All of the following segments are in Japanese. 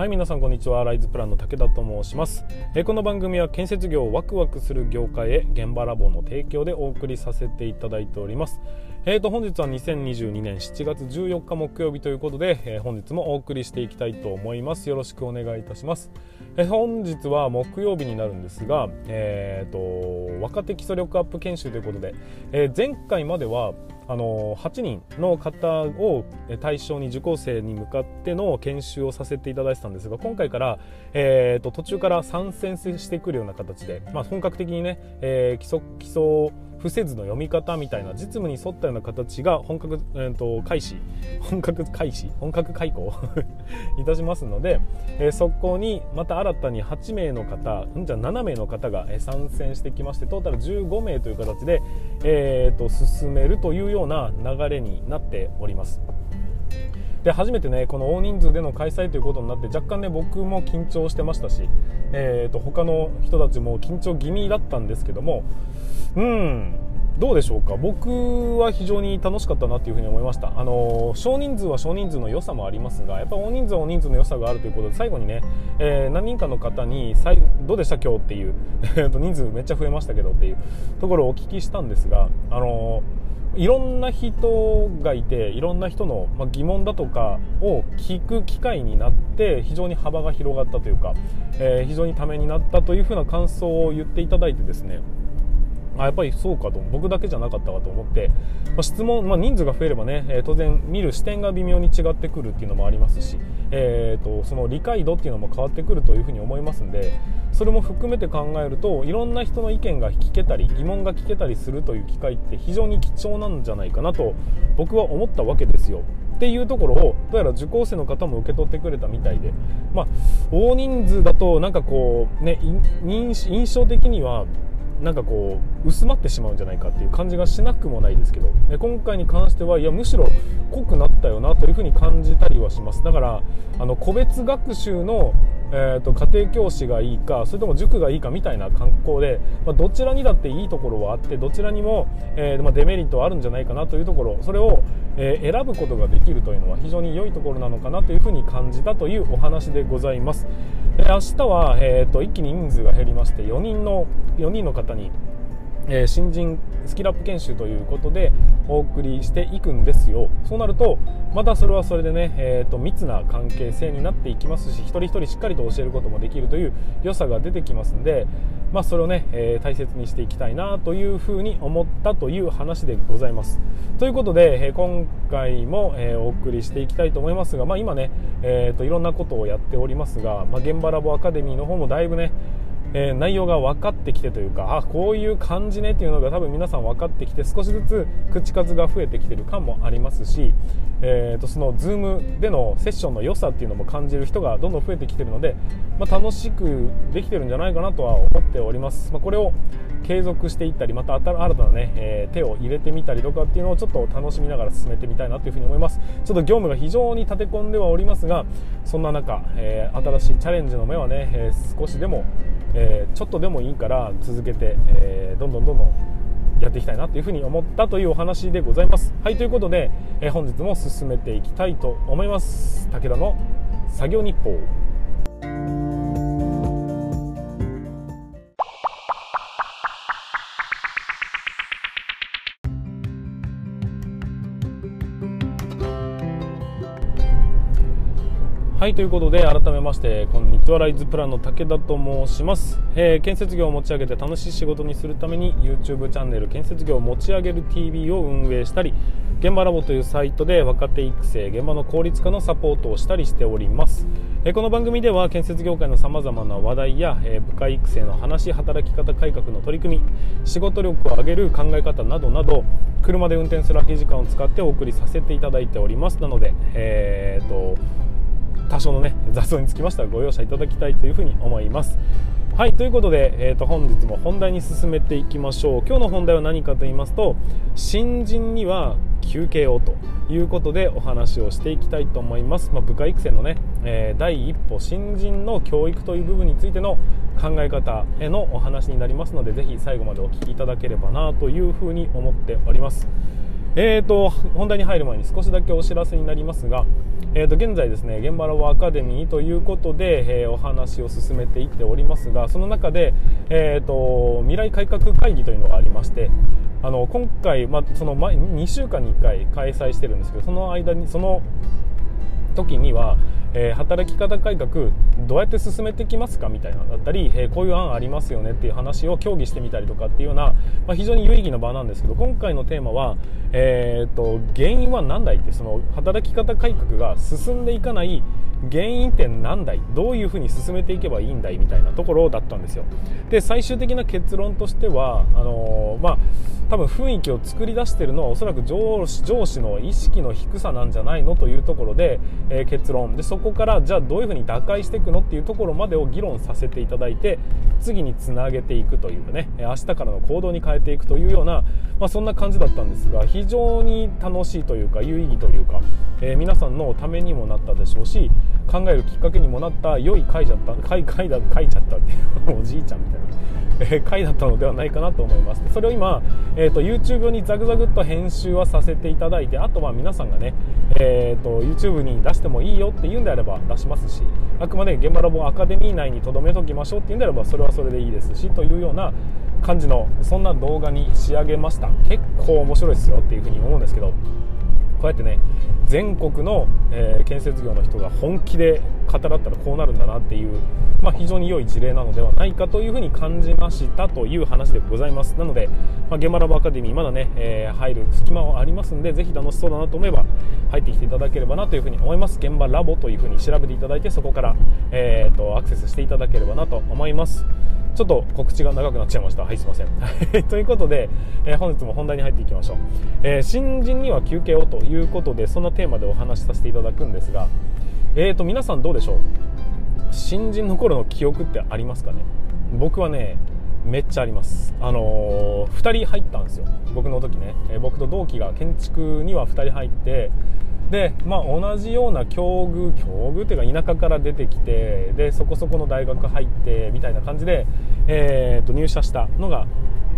はい皆さんこんにちは。ライズプランの武田と申します、えー、この番組は建設業をワクワクする業界へ現場ラボの提供でお送りさせていただいております。えーと本日は2022年7月14日木曜日ということで、えー、本日もお送りしていきたいと思います。よろしくお願いいたします、えー、本日は木曜日になるんですがえーと若手基礎力アップ研修ということで、えー、前回まではあの8人の方を対象に受講生に向かっての研修をさせていただいてたんですが今回から、えーと、途中から参戦してくるような形で、まあ、本格的にね、えー、基礎基礎伏せずの読み方みたいな実務に沿ったような形が本格、えーと、開始。本格開始？本格開講？いたしますので、えー、そこにまた新たに8名の方んじゃ7名の方が参戦してきましてトータル15名という形で、えーと進めるというような流れになっております。で初めてねこの大人数での開催ということになって若干ね僕も緊張してましたし、えーと、他の人たちも緊張気味だったんですけどもうんどうでしょうか。僕は非常に楽しかったなというふに思いました。あの少人数は少人数の良さもありますがやっぱ大人数は大人数の良さがあるということで最後にね、えー、何人かの方にどうでした今日っていう 人数めっちゃ増えましたけどっていうところをお聞きしたんですがあのーいろんな人がいていろんな人の疑問だとかを聞く機会になって非常に幅が広がったというか、えー、非常にためになったというふうな感想を言っていただいてですねあやっぱりそうかと僕だけじゃなかったかと思って、まあ、質問、まあ、人数が増えればね、えー、当然見る視点が微妙に違ってくるっていうのもありますし、えーと、その理解度っていうのも変わってくるというふうに思いますんでそれも含めて考えるといろんな人の意見が聞けたり疑問が聞けたりするという機会って非常に貴重なんじゃないかなと僕は思ったわけですよ。っていうところをどうやら受講生の方も受け取ってくれたみたいで、まあ、大人数だとなんかこうね印象的にはなんかこう薄まってしまうんじゃないかっていう感じがしなくもないですけど今回に関してはいやむしろ濃くなったよなというふうに感じたりはします。だからあの個別学習のえーと、家庭教師がいいかそれとも塾がいいかみたいな観光で、まあ、どちらにだっていいところはあってどちらにも、えー、まあ、デメリットはあるんじゃないかなというところそれを、えー、選ぶことができるというのは非常に良いところなのかなというふうに感じたというお話でございます。え明日は、えーと、と一気に人数が減りまして4人の ,4 人の方にえ、新人スキルアップ研修ということでお送りしていくんですよ。そうなるとまたそれはそれでね、えーと、密な関係性になっていきますし一人一人しっかりと教えることもできるという良さが出てきますんで、まあ、それをね、えー、大切にしていきたいなというふうに思ったという話でございます。ということで、え、今回も、えお送りしていきたいと思いますが、まあ、今ね、えーと、いろんなことをやっておりますが、まあ、現場ラボアカデミーの方もだいぶねえー、内容が分かってきてというかあこういう感じねっていうのが多分皆さん分かってきて少しずつ口数が増えてきてる感もありますし、えー、とその Zoom でのセッションの良さっていうのも感じる人がどんどん増えてきてるので、まあ、楽しくできてるんじゃないかなとは思っております、まあ、これを継続していったりまた新たなね、えー、手を入れてみたりとかっていうのをちょっと楽しみながら進めてみたいなというふうに思います。ちょっと業務が非常に立て込んではおりますがそんな中、えー、新しいチャレンジの目はね、え少しでもえー、ちょっとでもいいから続けて、えー、どんどんどんどんやっていきたいなというふうに思ったというお話でございます。はいということで、えー、本日も進めていきたいと思います。武田の作業日報はいということで改めましてこんにちは。ライズプランの武田と申します、えー、建設業を持ち上げて楽しい仕事にするために YouTube チャンネル建設業を持ち上げる TV を運営したり現場ラボというサイトで若手育成現場の効率化のサポートをしたりしております、えー、この番組では建設業界のさまざまな話題や、えー、部下育成の話働き方改革の取り組み仕事力を上げる考え方などなど車で運転する空き時間を使ってお送りさせていただいております。なのでえ、っと多少のね雑音につきましてはご容赦いただきたいというふうに思います。はいということで、えー、と本日も本題に進めていきましょう。今日の本題は何かと言いますと新人には休憩をということでお話をしていきたいと思います、まあ、部下育成のね、えー、第一歩新人の教育という部分についての考え方へのお話になりますのでぜひ最後までお聞きいただければなというふうに思っております。えーと、本題に入る前に少しだけお知らせになりますが、えーと、現在ですね現場ラボアカデミーということで、えー、お話を進めていっておりますがその中で、えーと、未来改革会議というのがありましてあの今回、まその前2週間に1回開催してるんですけどその間にその時には、えー、働き方改革どうやって進めていきますかみたいなだったり、えー、こういう案ありますよねっていう話を協議してみたりとかっていうような、まあ、非常に有意義な場なんですけど今回のテーマは、えーと、原因は何だいってその働き方改革が進んでいかない原因って何だい？どういうふうに進めていけばいいんだいみたいなところだったんですよ。で最終的な結論としてはあのー、まあ多分雰囲気を作り出しているのはおそらく上司上司の意識の低さなんじゃないのというところで、えー、結論。でそこからじゃあどういうふうに打開していくのっていうところまでを議論させていただいて次につなげていくというね明日からの行動に変えていくというような、まあ、そんな感じだったんですが非非常に楽しいというか有意義というか、えー、皆さんのためにもなったでしょうし考えるきっかけにもなった良い回じゃった 回回だ書いちゃったっていうおじいちゃんみたいな。え回だったのではないかなと思いますそれを今、えーと、YouTube にザクザクっと編集はさせていただいてあとは皆さんがね、えーと、YouTube に出してもいいよっていうんであれば出しますしあくまで現場ラボアカデミー内にとどめときましょうっていうんであればそれはそれでいいですしというような感じのそんな動画に仕上げました。結構面白いですよっていうふうに思うんですけどこうやってね全国の、え、建設業の人が本気で語らったらこうなるんだなっていう、まあ、非常に良い事例なのではないかというふうに感じましたという話でございます。なので、まあ、ゲマラボアカデミーまだね、えー、入る隙間はありますんでぜひ楽しそうだなと思えば入ってきていただければなというふうに思います。現場ラボというふうに調べていただいてそこから、えーとアクセスしていただければなと思います。ちょっと告知が長くなっちゃいました。はい、すいません。ということで、えー、本日も本題に入っていきましょう、えー、新人には休憩をということで、そんなテーマでお話しさせていただくんですが、えーと、皆さんどうでしょう？新人の頃の記憶ってありますかね？僕はね、めっちゃあります。あのー、2人入ったんですよ。僕の時ね。え僕と同期が建築には2人入って、で、まあ、同じような境遇境遇っていうか田舎から出てきてでそこそこの大学入ってみたいな感じで、えー、と入社したのが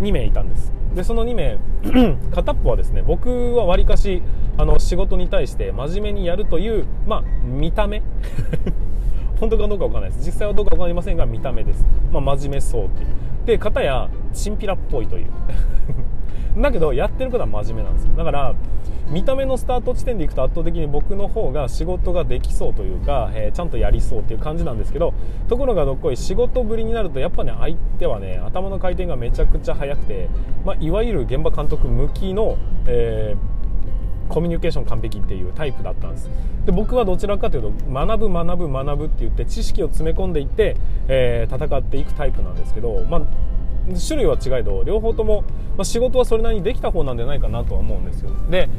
2名いたんです。でその2名 片っぽはですね僕はわりかしあの仕事に対して真面目にやるという、まあ、見た目。本当かどうかわかんないです。実際はどうか分かりませんが見た目です、まあ、真面目そうっていう。で片やチンピラっぽいという。だけどやってることは真面目なんですよ。だから見た目のスタート地点でいくと圧倒的に僕の方が仕事ができそうというか、えー、ちゃんとやりそうっていう感じなんですけどところがどっこい仕事ぶりになるとやっぱね相手はね頭の回転がめちゃくちゃ速くて、まあ、いわゆる現場監督向きの、えーコミュニケーション完璧っていうタイプだったんです。で僕はどちらかというと学ぶ学ぶ学ぶって言って知識を詰め込んでいって、えー、戦っていくタイプなんですけど、まあ、種類は違いど両方とも、まあ、仕事はそれなりにできた方なんじゃないかなとは思うんですよ。で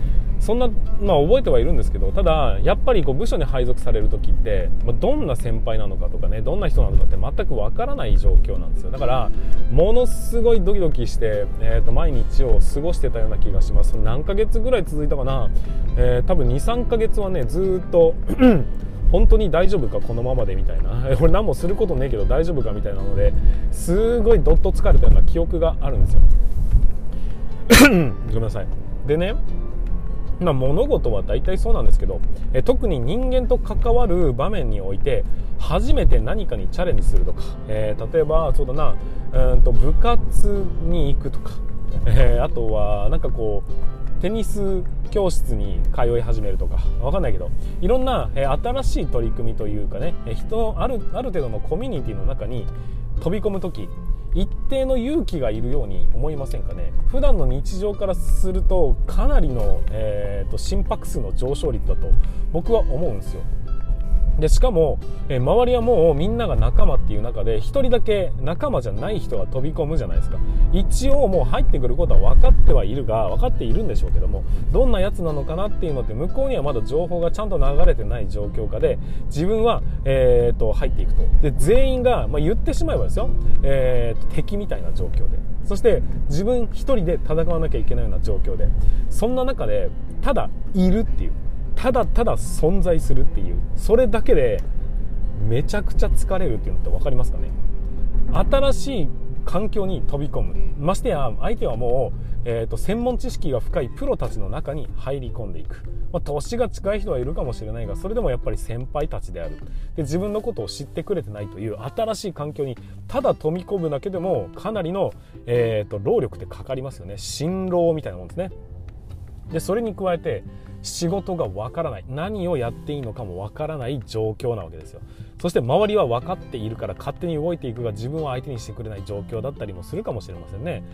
そんな、まあ、覚えてはいるんですけどただやっぱりこう部署に配属される時って、まあ、どんな先輩なのかとかねどんな人なのかって全くわからない状況なんですよ。だからものすごいドキドキして、えー、と毎日を過ごしてたような気がします。何ヶ月ぐらい続いたかな、えー、多分23ヶ月はねずっと本当に大丈夫かこのままでみたいな。俺何もすることねえけど大丈夫かみたいなのですごいどっと疲れたような記憶があるんですよ。ごめんなさい。でねまあ、物事は大体そうなんですけど、え特に人間と関わる場面において初めて何かにチャレンジするとか、えー、例えばそうだなうんと部活に行くとか、えー、あとはなんかこうテニス教室に通い始めるとかわかんないけどいろんな、え、新しい取り組みというかね人のあるある程度のコミュニティの中に飛び込む時一定の勇気がいるように思いませんかね？普段の日常からするとかなりの、えーと、心拍数の上昇率だと僕は思うんですよ。でしかも、え、周りはもうみんなが仲間っていう中で1人だけ仲間じゃない人が飛び込むじゃないですか。一応もう入ってくることは分かってはいるが分かっているんでしょうけどもどんなやつなのかなっていうのって向こうにはまだ情報がちゃんと流れてない状況下で自分は、えーと、入っていくと。で全員が、まあ、言ってしまえばですよ、えーと、敵みたいな状況で。そして自分1人で戦わなきゃいけないような状況で。そんな中でただいるっていう。ただただ存在するっていうそれだけでめちゃくちゃ疲れるっていうのって分かりますかね？新しい環境に飛び込む。ましてや相手はもうえーと、専門知識が深いプロたちの中に入り込んでいく、まあ、年が近い人はいるかもしれないがそれでもやっぱり先輩たちである。で自分のことを知ってくれてないという新しい環境にただ飛び込むだけでもかなりの、えーと、労力ってかかりますよね。辛労みたいなもんですね。でそれに加えて仕事がわからない。何をやっていいのかもわからない状況なわけですよ。そして周りは分かっているから勝手に動いていくが自分を相手にしてくれない状況だったりもするかもしれませんね。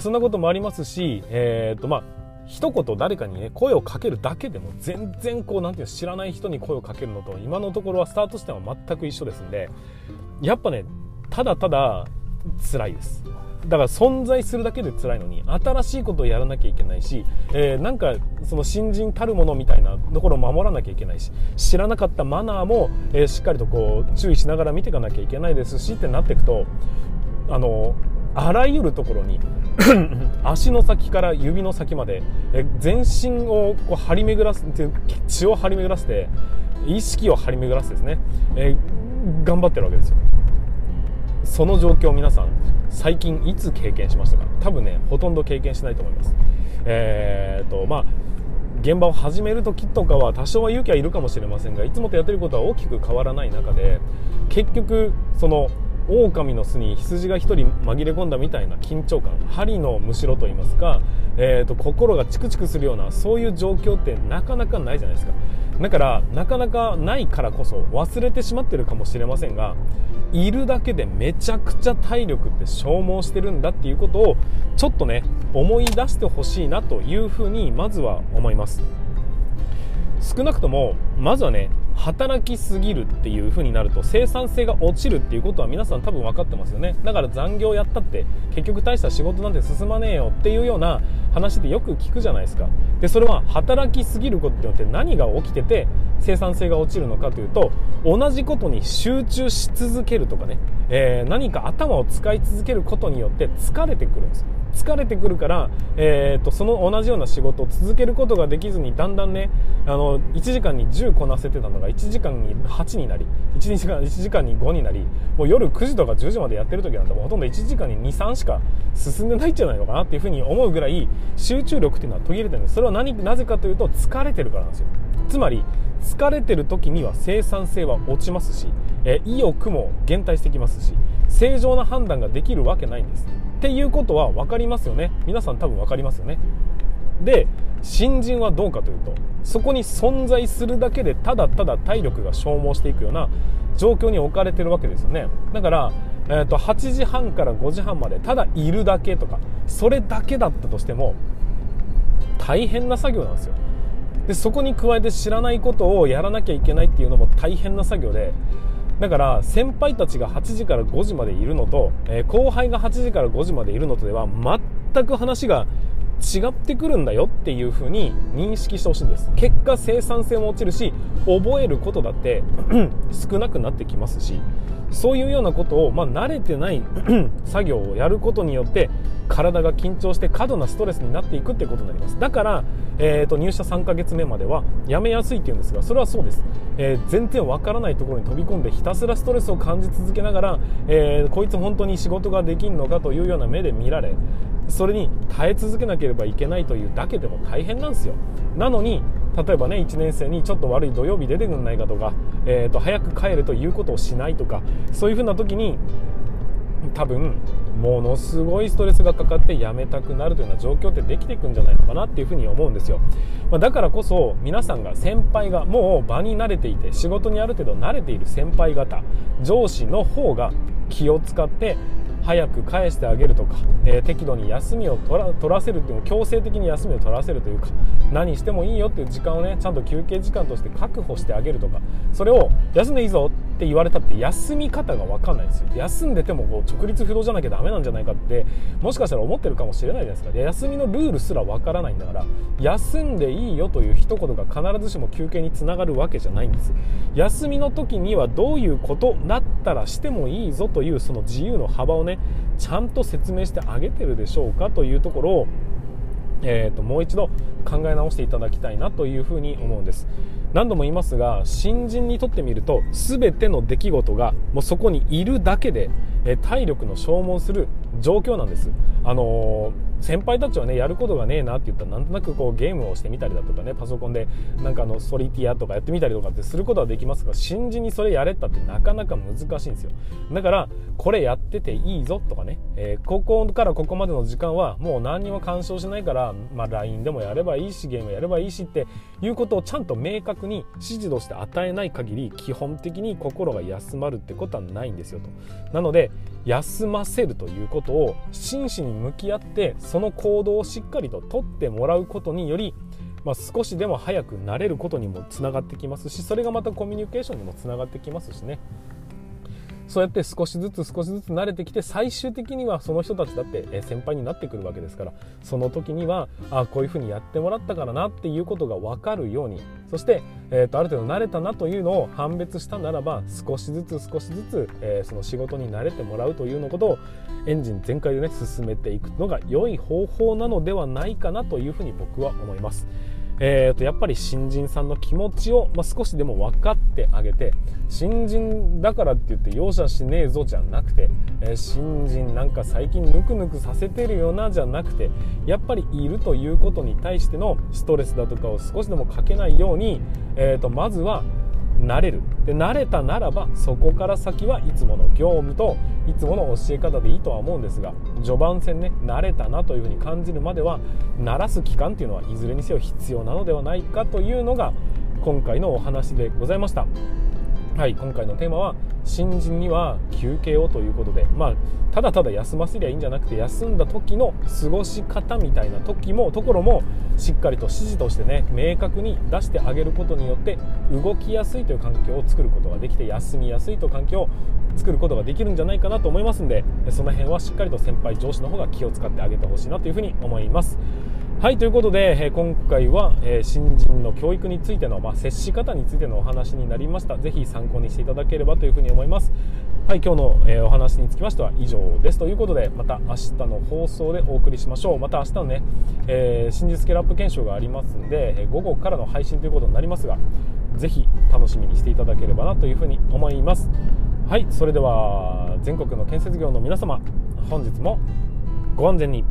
そんなこともありますし、えー、っとまあ一言誰かにね声をかけるだけでも全然こうなんていう知らない人に声をかけるのと今のところはスタートしては全く一緒ですんでやっぱねただただ辛いです。だから存在するだけで辛いのに新しいことをやらなきゃいけないし、えー、なんかその新人たるものみたいなところを守らなきゃいけないし知らなかったマナーも、えー、しっかりとこう注意しながら見ていかなきゃいけないですしってなっていくとあのあらゆるところに 足の先から指の先までえ全身をこう張り巡らす血を張り巡らせて意識を張り巡らせてですね、えー、頑張ってるわけですよ。その状況皆さん最近いつ経験しましたか？多分ねほとんど経験しないと思います。えー、っとまあ現場を始める時とかは多少は勇気はいるかもしれませんがいつもとやってることは大きく変わらない中で結局その狼の巣に羊が1人紛れ込んだみたいな緊張感針のむしろといいますか、えーと、心がチクチクするようなそういう状況ってなかなかないじゃないですか。だからなかなかないからこそ忘れてしまってるかもしれませんがいるだけでめちゃくちゃ体力って消耗してるんだっていうことをちょっとね思い出してほしいなというふうにまずは思います。少なくともまずはね働きすぎるっていう風になると生産性が落ちるっていうことは皆さん多分分かってますよね。だから残業やったって結局大した仕事なんて進まねえよっていうような話でよく聞くじゃないですか。でそれは働きすぎることによって何が起きてて生産性が落ちるのかというと同じことに集中し続けるとかね、えー、何か頭を使い続けることによって疲れてくるんです。疲れてくるから、えーと、その同じような仕事を続けることができずにだんだんねあの1時間に10こなせてたのが1時間に8になり1時間 ,1 時間に5になりもう夜9時とか10時までやってる時なんてもうほとんど1時間に23しか進んでないんじゃないのかなっていうふうに思うぐらい集中力っていうのは途切れてるんです。それは何なぜかというと疲れてるからなんですよ。つまり疲れてる時には生産性は落ちますし、え意欲も減退してきますし正常な判断ができるわけないんです。っていうことは分かりますよね。皆さん多分分かりますよね。で新人はどうかというとそこに存在するだけでただただ体力が消耗していくような状況に置かれてるわけですよね。だから、えー、と8時半から5時半までただいるだけとかそれだけだったとしても大変な作業なんですよ。でそこに加えて知らないことをやらなきゃいけないっていうのも大変な作業でだから先輩たちが8時から5時までいるのと、えー、後輩が8時から5時までいるのとでは全く話が違ってくるんだよっていう風に認識してほしいんです。結果生産性も落ちるし覚えることだって 少なくなってきますしそういうようなことを、まあ、慣れてない 作業をやることによって体が緊張して過度なストレスになっていくってことになります。だから、えーと、入社3ヶ月目までは辞めやすいっていうんですがそれはそうです、えー、全然わからないところに飛び込んでひたすらストレスを感じ続けながら、えー、こいつ本当に仕事ができんのかというような目で見られそれに耐え続けなければいけないというだけでも大変なんですよ。なのに例えばね1年生にちょっと悪い土曜日出てくんないかとか、えーと、早く帰るということをしないとかそういうふうな時に多分ものすごいストレスがかかってやめたくなるというような状況ってできていくんじゃないのかなっていうふうに思うんですよ、まあ、だからこそ皆さんが先輩がもう場に慣れていて仕事にある程度慣れている先輩方上司の方が気を使って早く返してあげるとか、えー、適度に休みを取ら取らせるっていうの強制的に休みを取らせるというか何してもいいよっていう時間をねちゃんと休憩時間として確保してあげるとかそれを休んでいいぞって言われたって休み方が分かんないんですよ。休んでてもこう直立不動じゃなきゃダメなんじゃないかってもしかしたら思ってるかもしれないじゃないですか。休みのルールすら分からないんだから休んでいいよという一言が必ずしも休憩につながるわけじゃないんです。休みの時にはどういうことだったらしてもいいぞというその自由の幅をねちゃんと説明してあげてるでしょうかというところを、えーと、もう一度考え直していただきたいなというふうに思うんです。何度も言いますが新人にとってみると全ての出来事がもうそこにいるだけで、え体力の消耗する状況なんです、あのー、先輩たちはねやることがねえなって言ったらなんとなくこうゲームをしてみたりだとかねパソコンでなんかあのソリティアとかやってみたりとかってすることはできますが新人にそれやれったってなかなか難しいんですよ。だからこれやってていいぞとかね、えー、ここからここまでの時間はもう何にも干渉しないから、まあ、LINE でもやればいいしゲームやればいいしっていうことをちゃんと明確に指示として与えない限り基本的に心が休まるってことはないんですよと。なので休ませるということを真摯に向き合ってその行動をしっかりと取ってもらうことによりまあ、少しでも早くなれることにもつながってきますしそれがまたコミュニケーションにもつながってきますしね。そうやって少しずつ少しずつ慣れてきて最終的にはその人たちだって先輩になってくるわけですからその時にはあこういうふうにやってもらったからなっていうことが分かるようにそして、えー、とある程度慣れたなというのを判別したならば少しずつ少しずつ、えー、その仕事に慣れてもらうというのことをエンジン全開でね進めていくのが良い方法なのではないかなというふうに僕は思います。えー、とやっぱり新人さんの気持ちを、まあ、少しでも分かってあげて新人だからって言って容赦しねえぞじゃなくて、えー、新人なんか最近ぬくぬくさせてるよなじゃなくてやっぱりいるということに対してのストレスだとかを少しでもかけないように、えー、とまずは慣れるで慣れたならばそこから先はいつもの業務といつもの教え方でいいとは思うんですが序盤戦ね慣れたなというふうに感じるまでは慣らす期間っていうのはいずれにせよ必要なのではないかというのが今回のお話でございました。はい、今回のテーマは新人には休憩をということで、まあ、ただただ休ませりゃいいんじゃなくて休んだ時の過ごし方みたいな時もところもしっかりと指示としてね明確に出してあげることによって動きやすいという環境を作ることができて休みやすいという環境を作ることができるんじゃないかなと思いますんでその辺はしっかりと先輩上司の方が気を使ってあげてほしいなというふうに思います。はいということで、え今回は、え新人の教育についての、まあ、接し方についてのお話になりました。ぜひ参考にしていただければというふに思います。はい今日の、えお話につきましては以上です。ということでまた明日の放送でお送りしましょう。また明日のね、えー、真実スケラップ検証がありますんで、え午後からの配信ということになりますがぜひ楽しみにしていただければなというふうに思います。はいそれでは全国の建設業の皆様本日もご安全に。